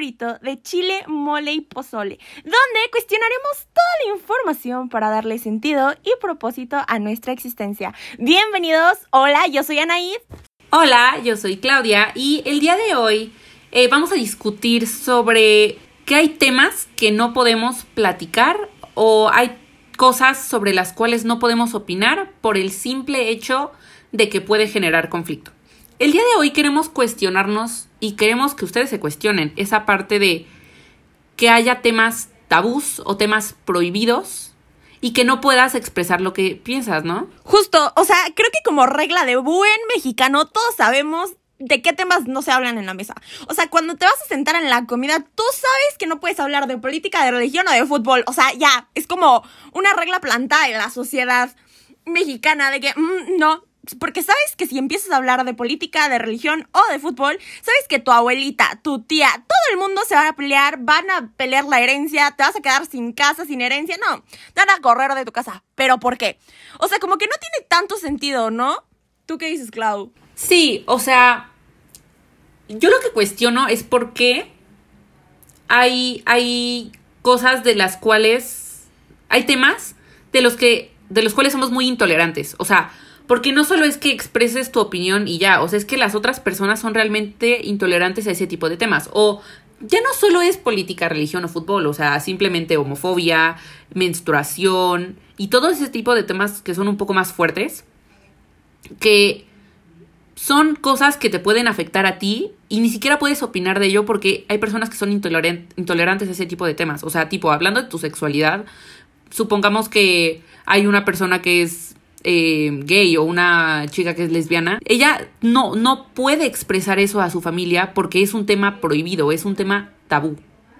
de Chile, Mole y Pozole, donde cuestionaremos toda la información para darle sentido y propósito a nuestra existencia. Bienvenidos, hola, yo soy Anaid. Hola, yo soy Claudia y el día de hoy eh, vamos a discutir sobre que hay temas que no podemos platicar o hay cosas sobre las cuales no podemos opinar por el simple hecho de que puede generar conflicto. El día de hoy queremos cuestionarnos y queremos que ustedes se cuestionen esa parte de que haya temas tabús o temas prohibidos y que no puedas expresar lo que piensas, ¿no? Justo, o sea, creo que como regla de buen mexicano todos sabemos de qué temas no se hablan en la mesa. O sea, cuando te vas a sentar en la comida, tú sabes que no puedes hablar de política, de religión o de fútbol. O sea, ya, es como una regla plantada en la sociedad mexicana de que mm, no, porque sabes que si empiezas a hablar de política, de religión o de fútbol, sabes que tu abuelita, tu tía, todo el mundo se van a pelear, van a pelear la herencia, te vas a quedar sin casa, sin herencia, no, te van a correr de tu casa. ¿Pero por qué? O sea, como que no tiene tanto sentido, ¿no? ¿Tú qué dices, Clau? Sí, o sea, yo lo que cuestiono es por qué hay, hay cosas de las cuales, hay temas de los que, de los cuales somos muy intolerantes. O sea, porque no solo es que expreses tu opinión y ya, o sea, es que las otras personas son realmente intolerantes a ese tipo de temas. O ya no solo es política, religión o fútbol, o sea, simplemente homofobia, menstruación y todo ese tipo de temas que son un poco más fuertes, que son cosas que te pueden afectar a ti y ni siquiera puedes opinar de ello porque hay personas que son intolerantes a ese tipo de temas. O sea, tipo, hablando de tu sexualidad, supongamos que hay una persona que es eh, gay o una chica que es lesbiana, ella no, no puede expresar eso a su familia porque es un tema prohibido, es un tema tabú,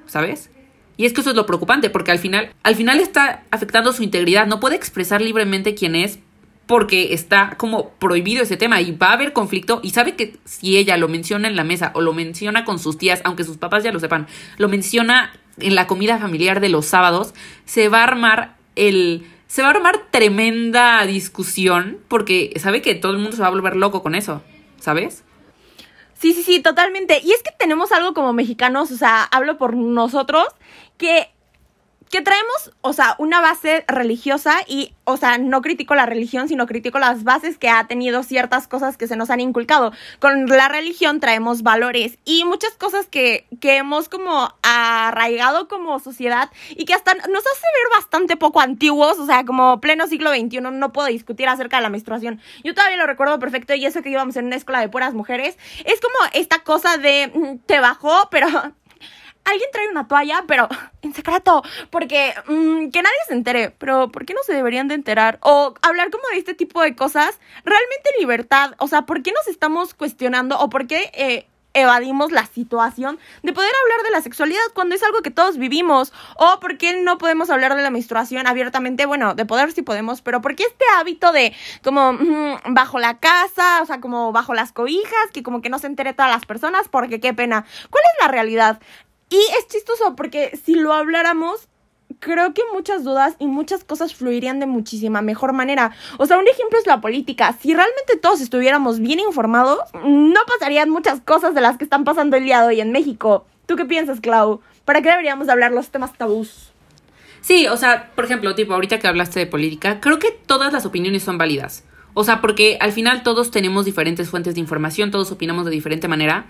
¿sabes? Y es que eso es lo preocupante, porque al final, al final está afectando su integridad, no puede expresar libremente quién es porque está como prohibido ese tema y va a haber conflicto y sabe que si ella lo menciona en la mesa o lo menciona con sus tías, aunque sus papás ya lo sepan, lo menciona en la comida familiar de los sábados, se va a armar el se va a armar tremenda discusión porque sabe que todo el mundo se va a volver loco con eso, ¿sabes? Sí, sí, sí, totalmente. Y es que tenemos algo como mexicanos, o sea, hablo por nosotros, que que traemos, o sea, una base religiosa y, o sea, no critico la religión, sino critico las bases que ha tenido ciertas cosas que se nos han inculcado. Con la religión traemos valores y muchas cosas que, que hemos como arraigado como sociedad y que hasta nos hace ver bastante poco antiguos, o sea, como pleno siglo XXI no puedo discutir acerca de la menstruación. Yo todavía lo recuerdo perfecto y eso que íbamos en una escuela de puras mujeres, es como esta cosa de mm, te bajó, pero alguien trae una toalla, pero en secreto, porque mm, que nadie se entere, pero ¿por qué no se deberían de enterar? O hablar como de este tipo de cosas, realmente libertad, o sea, ¿por qué nos estamos cuestionando o por qué... Eh, evadimos la situación de poder hablar de la sexualidad cuando es algo que todos vivimos o por qué no podemos hablar de la menstruación abiertamente bueno de poder sí podemos pero por qué este hábito de como mm, bajo la casa o sea como bajo las cobijas que como que no se entere todas las personas porque qué pena. Cuál es la realidad y es chistoso porque si lo habláramos, creo que muchas dudas y muchas cosas fluirían de muchísima mejor manera. O sea, un ejemplo es la política. Si realmente todos estuviéramos bien informados, no pasarían muchas cosas de las que están pasando el día de hoy en México. ¿Tú qué piensas, Clau? ¿Para qué deberíamos hablar los temas tabús? Sí, o sea, por ejemplo, tipo, ahorita que hablaste de política, creo que todas las opiniones son válidas. O sea, porque al final todos tenemos diferentes fuentes de información, todos opinamos de diferente manera.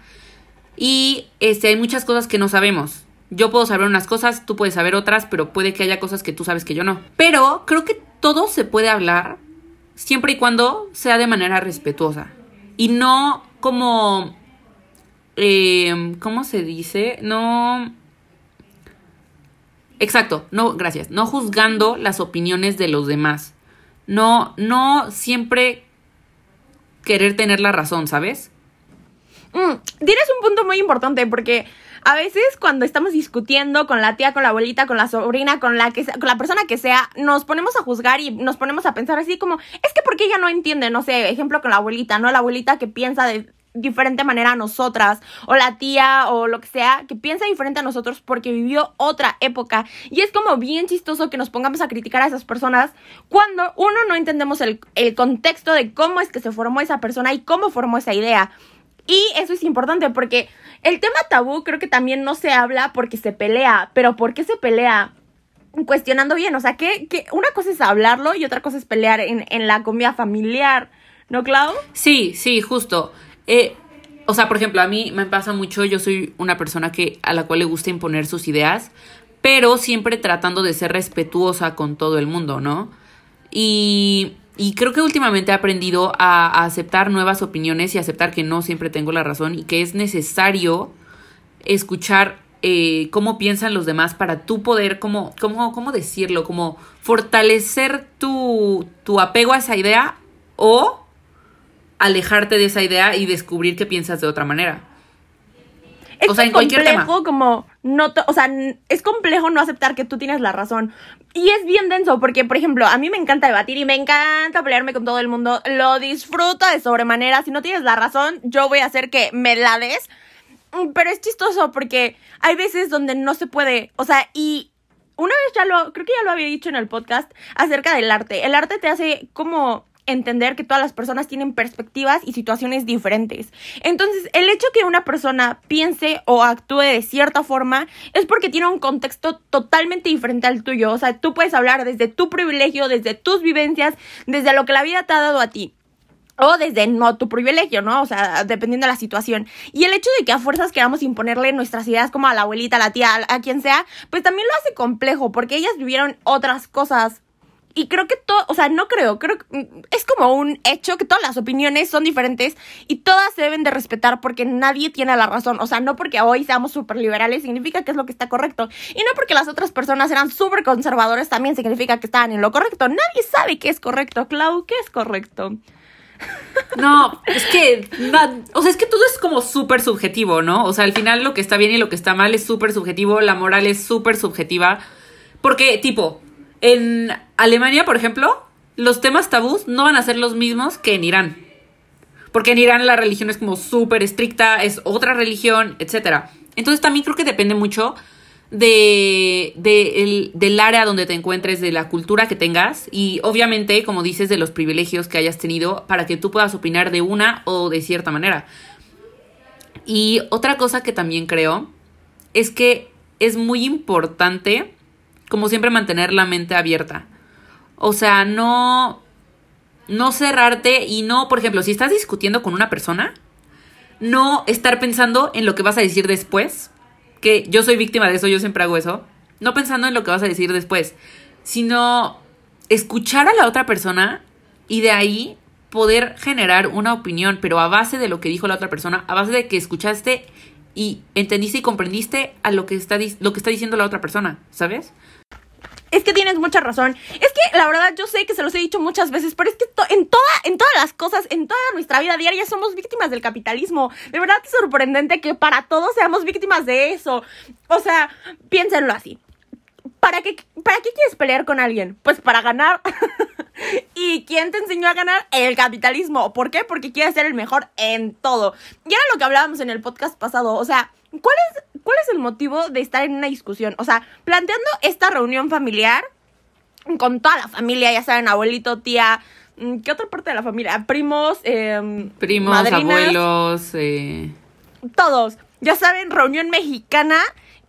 Y este, hay muchas cosas que no sabemos. Yo puedo saber unas cosas, tú puedes saber otras, pero puede que haya cosas que tú sabes que yo no. Pero creo que todo se puede hablar siempre y cuando sea de manera respetuosa. Y no como... Eh, ¿Cómo se dice? No... Exacto, no, gracias. No juzgando las opiniones de los demás. No, no siempre querer tener la razón, ¿sabes? Mm, tienes un punto muy importante porque a veces cuando estamos discutiendo con la tía, con la abuelita, con la sobrina, con la que con la persona que sea, nos ponemos a juzgar y nos ponemos a pensar así como, es que porque ella no entiende, no sé, ejemplo con la abuelita, ¿no? La abuelita que piensa de diferente manera a nosotras, o la tía, o lo que sea, que piensa diferente a nosotros porque vivió otra época. Y es como bien chistoso que nos pongamos a criticar a esas personas cuando uno no entendemos el, el contexto de cómo es que se formó esa persona y cómo formó esa idea. Y eso es importante porque el tema tabú creo que también no se habla porque se pelea, pero ¿por qué se pelea? Cuestionando bien, o sea, que, una cosa es hablarlo y otra cosa es pelear en, en la comida familiar, ¿no, Clau? Sí, sí, justo. Eh, o sea, por ejemplo, a mí me pasa mucho, yo soy una persona que a la cual le gusta imponer sus ideas, pero siempre tratando de ser respetuosa con todo el mundo, ¿no? Y, y creo que últimamente he aprendido a, aceptar nuevas opiniones y aceptar que no siempre tengo la razón y que es necesario escuchar eh, cómo piensan los demás para tú poder, como, cómo, cómo decirlo, como fortalecer tu, tu apego a esa idea o alejarte de esa idea y descubrir que piensas de otra manera. Es o sea, en cualquier tema. como no, o sea, es complejo no aceptar que tú tienes la razón. Y es bien denso porque, por ejemplo, a mí me encanta debatir y me encanta pelearme con todo el mundo. Lo disfruto de sobremanera. Si no tienes la razón, yo voy a hacer que me la des. Pero es chistoso porque hay veces donde no se puede, o sea, y una vez ya lo, creo que ya lo había dicho en el podcast acerca del arte. El arte te hace como entender que todas las personas tienen perspectivas y situaciones diferentes. Entonces, el hecho que una persona piense o actúe de cierta forma es porque tiene un contexto totalmente diferente al tuyo. O sea, tú puedes hablar desde tu privilegio, desde tus vivencias, desde lo que la vida te ha dado a ti. O desde no tu privilegio, ¿no? O sea, dependiendo de la situación. Y el hecho de que a fuerzas queramos imponerle nuestras ideas como a la abuelita, a la tía, a quien sea, pues también lo hace complejo, porque ellas vivieron otras cosas y creo que todo, o sea, no creo, creo que mm, es como un hecho que todas las opiniones son diferentes y todas se deben de respetar porque nadie tiene la razón. O sea, no porque hoy seamos súper liberales significa que es lo que está correcto. Y no porque las otras personas eran súper conservadores también significa que estaban en lo correcto. Nadie sabe qué es correcto. Clau, ¿qué es correcto? No, es que, o sea, es que todo es como súper subjetivo, ¿no? O sea, al final lo que está bien y lo que está mal es súper subjetivo, la moral es súper subjetiva. Porque, tipo, en Alemania, por ejemplo, los temas tabús no van a ser los mismos que en Irán. Porque en Irán la religión es como súper estricta, es otra religión, etc. Entonces también creo que depende mucho de, de del área donde te encuentres, de la cultura que tengas y obviamente, como dices, de los privilegios que hayas tenido para que tú puedas opinar de una o de cierta manera. Y otra cosa que también creo es que es muy importante como siempre, mantener la mente abierta. O sea, no, no cerrarte y no, por ejemplo, si estás discutiendo con una persona, no estar pensando en lo que vas a decir después, que yo soy víctima de eso, yo siempre hago eso, no pensando en lo que vas a decir después, sino escuchar a la otra persona y de ahí poder generar una opinión, pero a base de lo que dijo la otra persona, a base de que escuchaste y entendiste y comprendiste a lo que está, lo que está diciendo la otra persona, ¿sabes? Es que tienes mucha razón. Es que la verdad yo sé que se los he dicho muchas veces, pero es que en toda, en todas las cosas, en toda nuestra vida diaria somos víctimas del capitalismo. De verdad es sorprendente que para todos seamos víctimas de eso. O sea, piénsenlo así. ¿Para qué, ¿Para qué quieres pelear con alguien? Pues para ganar. ¿Y quién te enseñó a ganar? El capitalismo. ¿Por qué? Porque quieres ser el mejor en todo. Y era lo que hablábamos en el podcast pasado. O sea, ¿cuál es ¿cuál es el motivo de estar en una discusión? O sea, planteando esta reunión familiar con toda la familia, ya saben, abuelito, tía, mm, ¿qué otra parte de la familia? Primos, eh, primos, abuelos, eh... todos. Ya saben, reunión mexicana,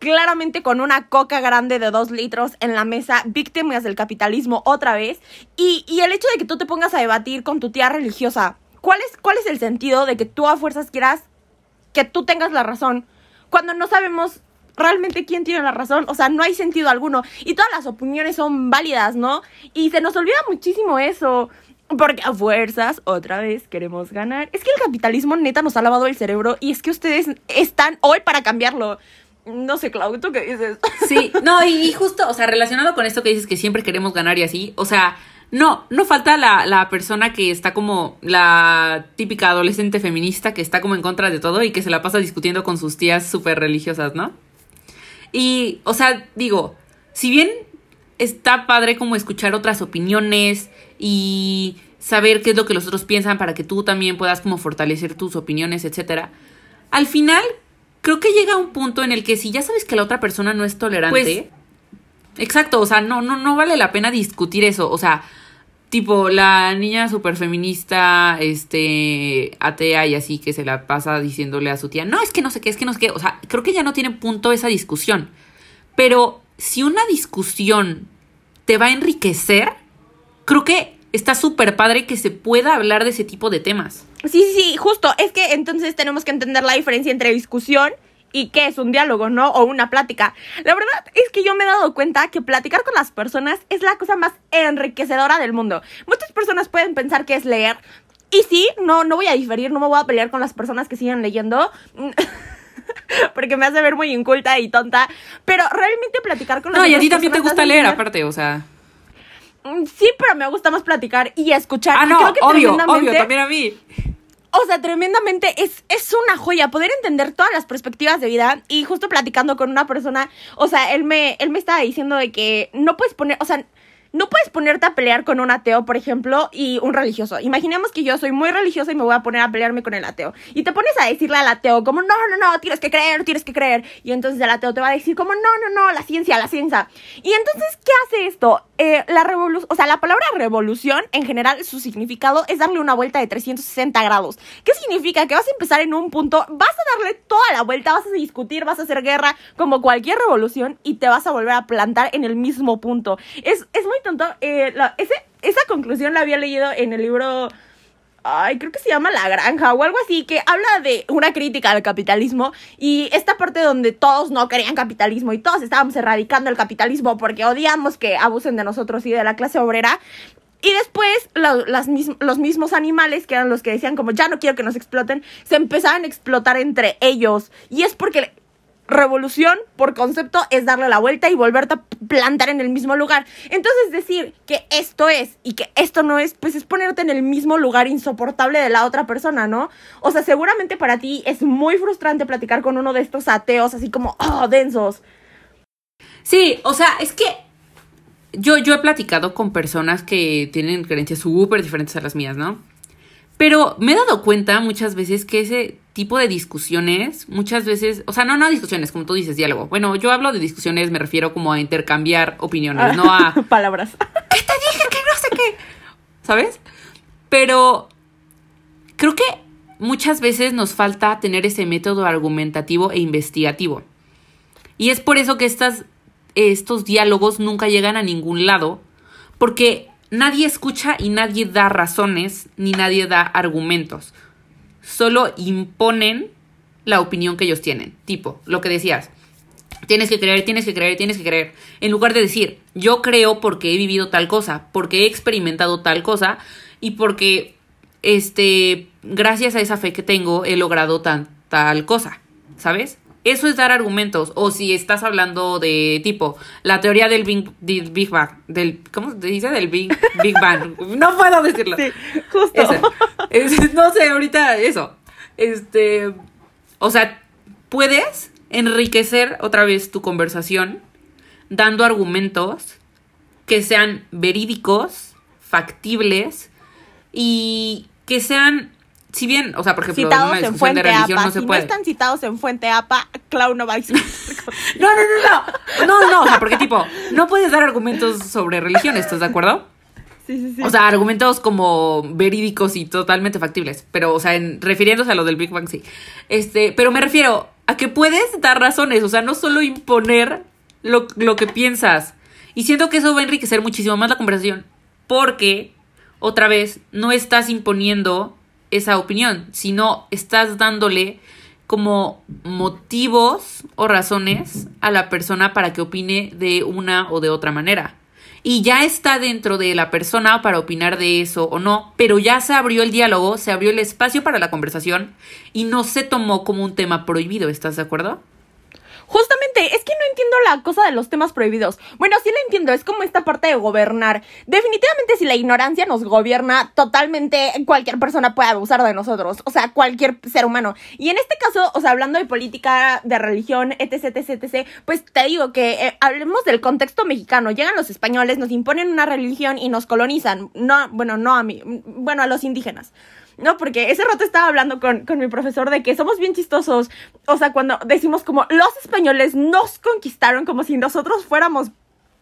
claramente con una coca grande de dos litros en la mesa, víctimas del capitalismo otra vez. Y, y el hecho de que tú te pongas a debatir con tu tía religiosa, ¿cuál es, ¿cuál es el sentido de que tú a fuerzas quieras que tú tengas la razón? cuando no sabemos realmente quién tiene la razón, o sea, no hay sentido alguno y todas las opiniones son válidas, ¿no? Y se nos olvida muchísimo eso. Porque a fuerzas, otra vez, queremos ganar. Es que el capitalismo neta nos ha lavado el cerebro y es que ustedes están hoy para cambiarlo. No sé, Claudio, ¿tú qué dices? Sí, no, y, y, justo, o sea, relacionado con esto que dices que siempre queremos ganar y así, o sea, no, no falta la, la, persona que está como la típica adolescente feminista que está como en contra de todo y que se la pasa discutiendo con sus tías súper religiosas, ¿no? Y, o sea, digo, si bien está padre como escuchar otras opiniones y saber qué es lo que los otros piensan para que tú también puedas como fortalecer tus opiniones, etcétera. Al final, creo que llega un punto en el que si ya sabes que la otra persona no es tolerante, pues, exacto, o sea, no, no, no vale la pena discutir eso, o sea, tipo la niña super feminista, este, atea y así que se la pasa diciéndole a su tía, no, es que no sé qué, es que no sé qué, o sea, creo que ya no tiene punto esa discusión. Pero si una discusión te va a enriquecer, creo que está súper padre que se pueda hablar de ese tipo de temas. Sí, sí, sí, justo. Es que entonces tenemos que entender la diferencia entre discusión y qué es un diálogo, ¿no? O una plática. La verdad es que yo me he dado cuenta que platicar con las personas es la cosa más enriquecedora del mundo. Muchas personas pueden pensar que es leer. Y sí, no, no voy a diferir, no me voy a pelear con las personas que siguen leyendo. porque me hace ver muy inculta y tonta. Pero realmente platicar con las No, y a ti también te gusta leer, aparte, o sea. Mm, sí, pero me gusta más platicar y escuchar. Ah, no, obvio, obvio, también a mí. O sea, tremendamente es, es una joya poder entender todas las perspectivas de vida. Y justo platicando con una persona, o sea, él me, él me estaba diciendo de que no puedes poner, o sea, no puedes ponerte a pelear con un ateo, por ejemplo, y un religioso. Imaginemos que yo soy muy religiosa y me voy a poner a pelearme con el ateo. Y te pones a decirle al ateo como, no, no, no, tienes que creer, tienes que creer. Y entonces el ateo te va a decir como, no, no, no, la ciencia, la ciencia. Y entonces, ¿qué hace esto? Eh, la revolución, o sea, la palabra revolución, en general, su significado es darle una vuelta de 360 grados. ¿Qué significa? Que vas a empezar en un punto, vas a darle toda la vuelta, vas a discutir, vas a hacer guerra, como cualquier revolución, y te vas a volver a plantar en el mismo punto. Es, es muy tonto. Eh, ese, esa conclusión la había leído en el libro ay, creo que se llama La Granja o algo así, que habla de una crítica al capitalismo y esta parte donde todos no querían capitalismo y todos estábamos erradicando el capitalismo porque odiamos que abusen de nosotros y de la clase obrera. Y después las los mismos animales, que eran los que decían como ya no quiero que nos exploten, se empezaban a explotar entre ellos. Y es porque revolución, por concepto, es darle la vuelta y volverte a plantar en el mismo lugar. Entonces decir que esto es y que esto no es, pues es ponerte en el mismo lugar insoportable de la otra persona, ¿no? O sea, seguramente para ti es muy frustrante platicar con uno de estos ateos así como, oh, densos. Sí, o sea, es que yo, yo he platicado con personas que tienen creencias súper diferentes a las mías, ¿no? Pero me he dado cuenta muchas veces que ese tipo de discusiones, muchas veces, o sea, no, no discusiones, como tú dices, diálogo. Bueno, yo hablo de discusiones, me refiero como a intercambiar opiniones, no a... Palabras. ¿Qué te dije? Que no sé qué. ¿Sabes? Pero creo que muchas veces nos falta tener ese método argumentativo e investigativo. Y es por eso que estas, estos diálogos nunca llegan a ningún lado, porque nadie escucha y nadie da razones ni nadie da argumentos. Solo imponen la opinión que ellos tienen. Tipo, lo que decías. Tienes que creer, tienes que creer, tienes que creer. En lugar de decir, yo creo porque he vivido tal cosa, porque he experimentado tal cosa y porque, este, gracias a esa fe que tengo, he logrado tan, tal cosa. ¿Sabes? Eso es dar argumentos. O si estás hablando de tipo la teoría del Big, Bang, del ¿cómo se dice? Del Big, Big Bang. No puedo decirlo. Sí, justo. no sé, ahorita eso. Este, o sea, puedes enriquecer otra vez tu conversación dando argumentos que sean verídicos, factibles y que sean si bien, o sea, por ejemplo, citados en fuente APA. No si no están citados en fuente APA, Clau no va a no, no, no, no. No, no, o sea, porque tipo, no puedes dar argumentos sobre religión, ¿estás de acuerdo? Sí, sí, sí. O sea, argumentos como verídicos y totalmente factibles. Pero, o sea, en, refiriéndose a lo del Big Bang, sí. Este, pero me refiero a que puedes dar razones, o sea, no solo imponer lo, lo que piensas. Y siento que eso va a enriquecer muchísimo más la conversación. Porque, otra vez, no estás imponiendo esa opinión, sino estás dándole como motivos o razones a la persona para que opine de una o de otra manera. Y ya está dentro de la persona para opinar de eso o no, pero ya se abrió el diálogo, se abrió el espacio para la conversación y no se tomó como un tema prohibido, ¿estás de acuerdo? Justamente, es que no entiendo la cosa de los temas prohibidos. Bueno, sí la entiendo, es como esta parte de gobernar. Definitivamente si la ignorancia nos gobierna, totalmente cualquier persona puede abusar de nosotros, o sea, cualquier ser humano. Y en este caso, o sea, hablando de política, de religión, etc, etc, etc, pues te digo que eh, hablemos del contexto mexicano. Llegan los españoles, nos imponen una religión y nos colonizan. No, bueno, no a mí, bueno, a los indígenas. No, porque ese rato estaba hablando con, mi profesor de que somos bien chistosos. O sea, cuando decimos como los españoles nos conquistaron como si nosotros fuéramos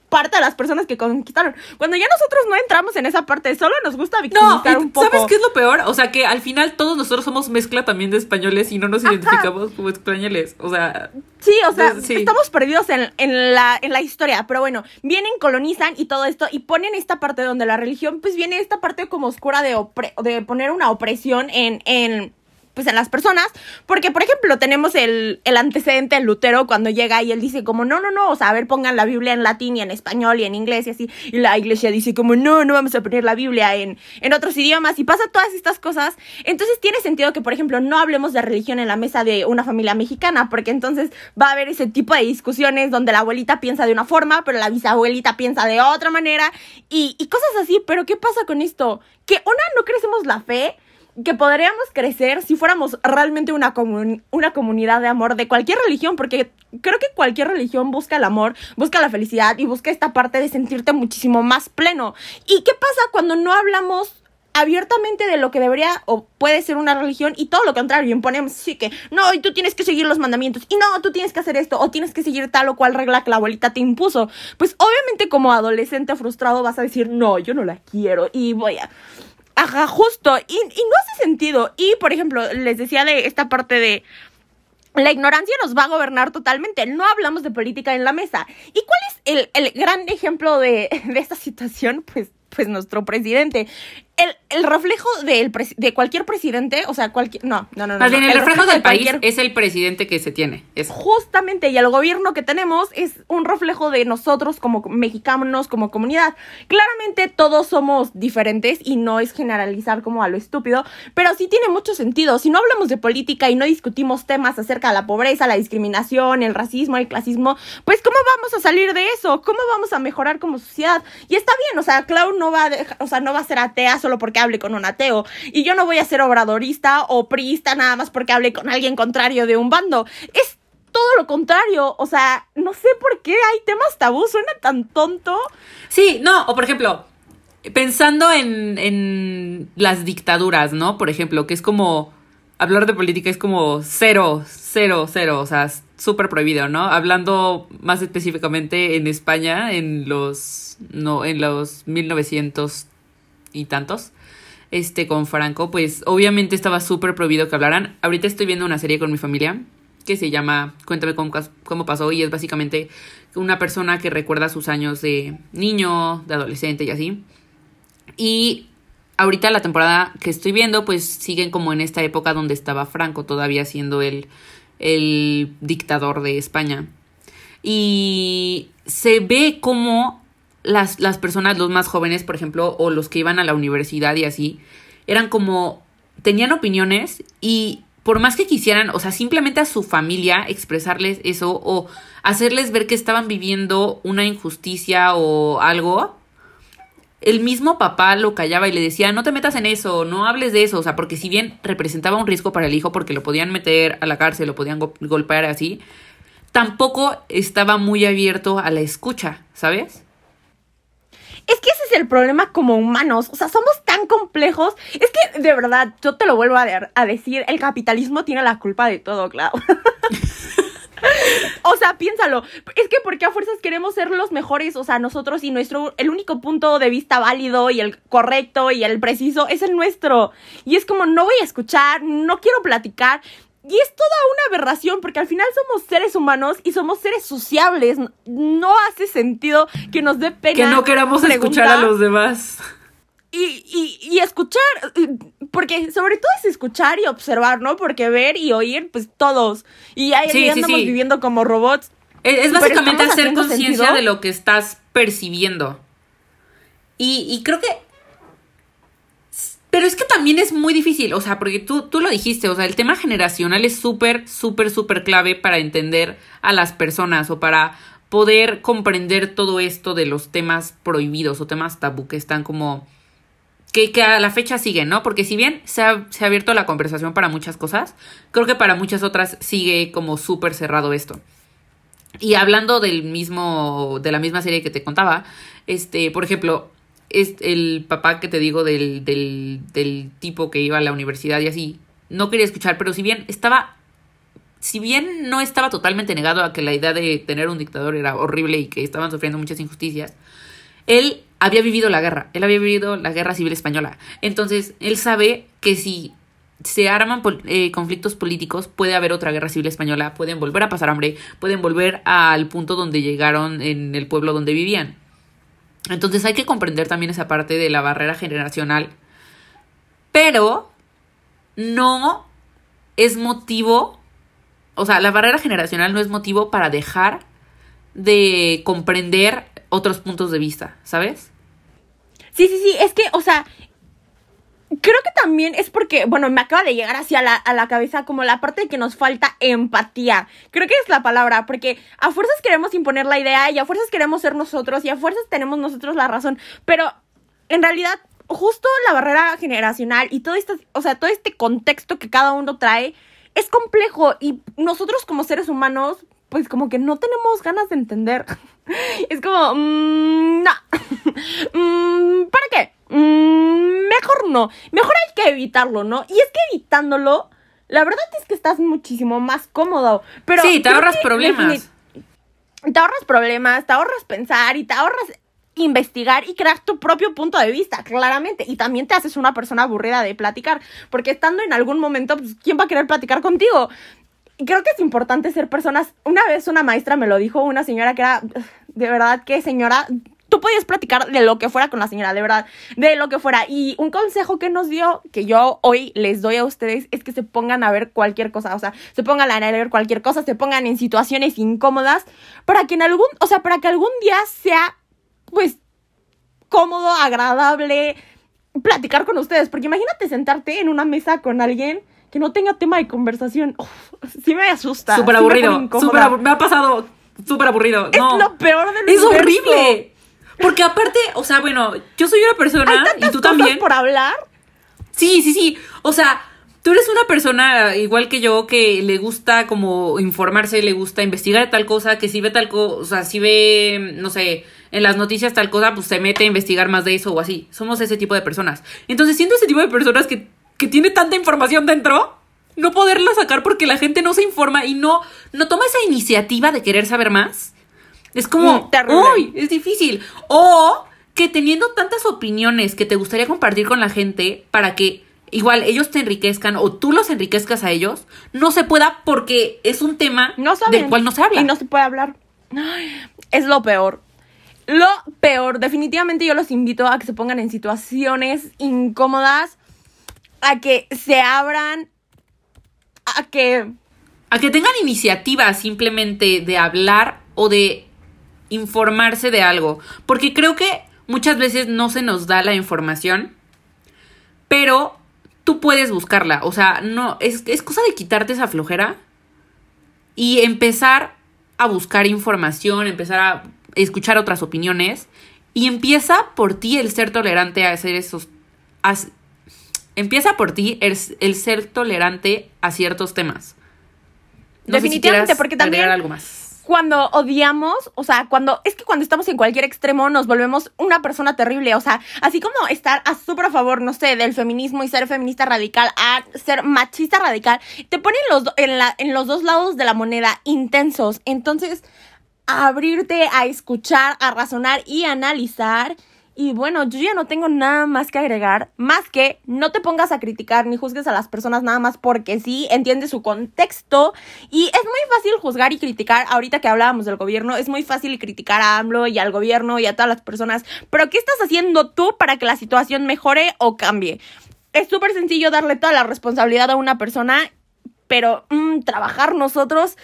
parte de las personas que conquistaron. Cuando ya nosotros no entramos en esa parte, solo nos gusta victimizar No, un poco. ¿sabes qué es lo peor? O sea, que al final todos nosotros somos mezcla también de españoles y no nos Ajá. identificamos como españoles. O sea, Sí, o sea, Sí. estamos perdidos en, en la, en la historia, pero bueno, vienen, colonizan y todo esto, y ponen esta parte donde la religión, pues viene esta parte como oscura de, opre- de poner una opresión en, en, pues en las personas, porque por ejemplo tenemos el, el antecedente de Lutero cuando llega y él dice como, no, no, no, o sea, a ver, pongan la Biblia en latín y en español y en inglés y así, y la iglesia dice como, no, no vamos a poner la Biblia en, en otros idiomas, y pasa todas estas cosas, entonces tiene sentido que, por ejemplo, no hablemos de religión en la mesa de una familia mexicana, porque entonces va a haber ese tipo de discusiones donde la abuelita piensa de una forma, pero la bisabuelita piensa de otra manera, y, y cosas así, pero ¿qué pasa con esto? Que una, no crecemos la fe, que podríamos crecer si fuéramos realmente una, comun- una comunidad de amor de cualquier religión, porque creo que cualquier religión busca el amor, busca la felicidad y busca esta parte de sentirte muchísimo más pleno. ¿Y qué pasa cuando no hablamos abiertamente de lo que debería o puede ser una religión y todo lo contrario, imponemos sí que no, y tú tienes que seguir los mandamientos y no, tú tienes que hacer esto o tienes que seguir tal o cual regla que la abuelita te impuso. Pues obviamente como adolescente frustrado vas a decir, no, yo no la quiero y voy a... Ajá, justo. Y, no hace sentido. Y, por ejemplo, les decía de esta parte de... La ignorancia nos va a gobernar totalmente. No hablamos de política en la mesa. ¿Y cuál es el, el gran ejemplo de, de esta situación? Pues, pues nuestro presidente. El, el reflejo del de cualquier presidente, o sea, cualquier... No, no, no. no más bien no. el reflejo de del país cualquier- es el presidente que se tiene. Es Justamente, y el gobierno que tenemos es un reflejo de nosotros como mexicanos, como comunidad. Claramente todos somos diferentes y no es generalizar como a lo estúpido, pero sí tiene mucho sentido. Si no hablamos de política y no discutimos temas acerca de la pobreza, la discriminación, el racismo, el clasismo, pues ¿cómo vamos a salir de eso? ¿Cómo vamos a mejorar como sociedad? Y está bien, o sea, Clau no va a dejar- o sea, no va a ser atea solo porque hable con un ateo. Y yo no voy a ser obradorista o priista nada más porque hable con alguien contrario de un bando. Es todo lo contrario. O sea, no sé por qué hay temas tabú. Suena tan tonto. Sí, no, o por ejemplo, pensando en, en las dictaduras, ¿no? Por ejemplo, que es como, hablar de política es como cero, cero, cero, o sea, súper prohibido, ¿no? Hablando más específicamente en España, en los, no, en los 1900 y tantos, este, con Franco, pues obviamente estaba súper prohibido que hablaran. Ahorita estoy viendo una serie con mi familia que se llama Cuéntame cómo, cómo pasó y es básicamente una persona que recuerda sus años de niño, de adolescente y así. Y ahorita la temporada que estoy viendo, pues siguen como en esta época donde estaba Franco todavía siendo el, el dictador de España. Y se ve como las, las personas, los más jóvenes, por ejemplo, o los que iban a la universidad y así, eran como, tenían opiniones y por más que quisieran, o sea, simplemente a su familia expresarles eso o hacerles ver que estaban viviendo una injusticia o algo, el mismo papá lo callaba y le decía, no te metas en eso, no hables de eso, o sea, porque si bien representaba un riesgo para el hijo porque lo podían meter a la cárcel, lo podían go- golpear así, tampoco estaba muy abierto a la escucha, ¿sabes? Es que ese es el problema como humanos. O sea, somos tan complejos. Es que, de verdad, yo te lo vuelvo a, de- a decir, el capitalismo tiene la culpa de todo, claro. o sea, piénsalo. Es que porque a fuerzas queremos ser los mejores, o sea, nosotros y nuestro, el único punto de vista válido y el correcto y el preciso es el nuestro. Y es como, no voy a escuchar, no quiero platicar. Y es toda una aberración porque al final somos seres humanos y somos seres sociables. No hace sentido que nos dé pena. Que no queramos escuchar a los demás. y, y, y escuchar, porque sobre todo es escuchar y observar, ¿no? Porque ver y oír, pues todos. Y ahí Sí, sí, andamos sí. viviendo como robots. Es, es básicamente hacer conciencia de lo que estás percibiendo. Y, y creo que... Pero es que también es muy difícil, o sea, porque tú, tú lo dijiste, o sea, el tema generacional es súper, súper, súper clave para entender a las personas o para poder comprender todo esto de los temas prohibidos o temas tabú que están como... Que, que a la fecha siguen, ¿no? Porque si bien se ha, se ha abierto la conversación para muchas cosas, creo que para muchas otras sigue como súper cerrado esto. Y hablando del mismo, de la misma serie que te contaba, este, por ejemplo, es el papá que te digo del, del, del tipo que iba a la universidad y así, no quería escuchar, pero si bien estaba si bien no estaba totalmente negado a que la idea de tener un dictador era horrible y que estaban sufriendo muchas injusticias, él había vivido la guerra, él había vivido la guerra civil española. Entonces, él sabe que si se arman eh, conflictos políticos, puede haber otra guerra civil española, pueden volver a pasar hambre, pueden volver al punto donde llegaron en el pueblo donde vivían. Entonces hay que comprender también esa parte de la barrera generacional, pero no es motivo o sea, la barrera generacional no es motivo para dejar de comprender otros puntos de vista, ¿sabes? Sí, sí, sí, es que, o sea, creo que también es porque, bueno, me acaba de llegar hacia la, a la cabeza como la parte de que nos falta empatía. Creo que es la palabra, porque a fuerzas queremos imponer la idea y a fuerzas queremos ser nosotros y a fuerzas tenemos nosotros la razón, pero en realidad justo la barrera generacional y todo esto, o sea, todo este contexto que cada uno trae es complejo y nosotros como seres humanos, pues como que no tenemos ganas de entender. Es como, mmm, no. Mm, ¿Para qué? Mm, mejor no. Mejor hay que evitarlo, ¿no? Y es que evitándolo, la verdad es que estás muchísimo más cómodo. Pero sí, te ahorras problemas. Te ahorras problemas, te ahorras pensar y te ahorras investigar y crear tu propio punto de vista, claramente. Y también te haces una persona aburrida de platicar, porque estando en algún momento, pues, ¿quién va a querer platicar contigo? Creo que es importante ser personas. Una vez una maestra me lo dijo, una señora que era, de verdad, que señora, tú podías platicar de lo que fuera con la señora, de verdad, de lo que fuera. Y un consejo que nos dio, que yo hoy les doy a ustedes, es que se pongan a ver cualquier cosa, o sea, se pongan a leer cualquier cosa, se pongan en situaciones incómodas, para que en algún, o sea, para que algún día sea pues, cómodo, agradable platicar con ustedes. Porque imagínate sentarte en una mesa con alguien que no tenga tema de conversación. sí me asusta. Súper aburrido. me ha pasado súper aburrido. Es lo peor del Es horrible. Porque aparte, o sea, bueno, yo soy una persona y tú también. por hablar? Sí, sí, sí. O sea, tú eres una persona igual que yo que le gusta como informarse, le gusta investigar tal cosa, que si ve tal cosa, o sea, si ve, no sé, en las noticias tal cosa, pues se mete a investigar más de eso o así. Somos ese tipo de personas. Entonces, siendo ese tipo de personas que, que tiene tanta información dentro, no poderla sacar porque la gente no se informa y no, no toma esa iniciativa de querer saber más. Es como, mm, uy, es difícil. O que teniendo tantas opiniones que te gustaría compartir con la gente para que igual ellos te enriquezcan o tú los enriquezcas a ellos, no se pueda porque es un tema del cual no se habla. Y no se puede hablar. Es lo peor. Lo peor, definitivamente yo los invito a que se pongan en situaciones incómodas, a que se abran, a que... A que tengan iniciativa simplemente de hablar o de informarse de algo. Porque creo que muchas veces no se nos da la información, pero tú puedes buscarla. O sea, no, es, es cosa de quitarte esa flojera y empezar a buscar información, empezar a escuchar otras opiniones y empieza por ti el ser tolerante a hacer esos... empieza por ti el, ser tolerante a ciertos temas. Definitivamente, porque también... algo más cuando odiamos, o sea, cuando es que cuando estamos en cualquier extremo nos volvemos una persona terrible, o sea, así como estar a súper a favor, no sé, del feminismo y ser feminista radical, a ser machista radical, te ponen los en, la, en los dos lados de la moneda intensos. Entonces, abrirte a escuchar, a razonar y analizar. Y bueno, yo ya no tengo nada más que agregar, más que no te pongas a criticar ni juzgues a las personas nada más porque sí, entiende su contexto. Y es muy fácil juzgar y criticar, ahorita que hablábamos del gobierno, es muy fácil criticar a AMLO y al gobierno y a todas las personas. Pero ¿qué estás haciendo tú para que la situación mejore o cambie? Es súper sencillo darle toda la responsabilidad a una persona, pero mm, trabajar nosotros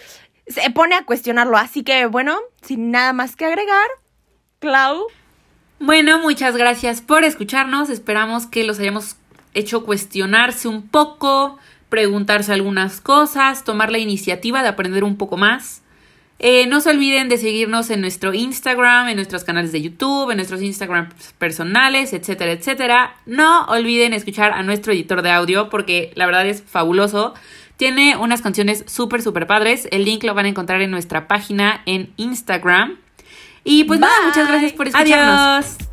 se pone a cuestionarlo. Así que bueno, sin nada más que agregar, Clau. Bueno, muchas gracias por escucharnos. Esperamos que los hayamos hecho cuestionarse un poco, preguntarse algunas cosas, tomar la iniciativa de aprender un poco más. Eh, no se olviden de seguirnos en nuestro Instagram, en nuestros canales de YouTube, en nuestros Instagram personales, etcétera, etcétera. No olviden escuchar a nuestro editor de audio porque la verdad es fabuloso. Tiene unas canciones súper, súper padres. El link lo van a encontrar en nuestra página en Instagram. Y pues nada, muchas gracias por escucharnos. Adiós.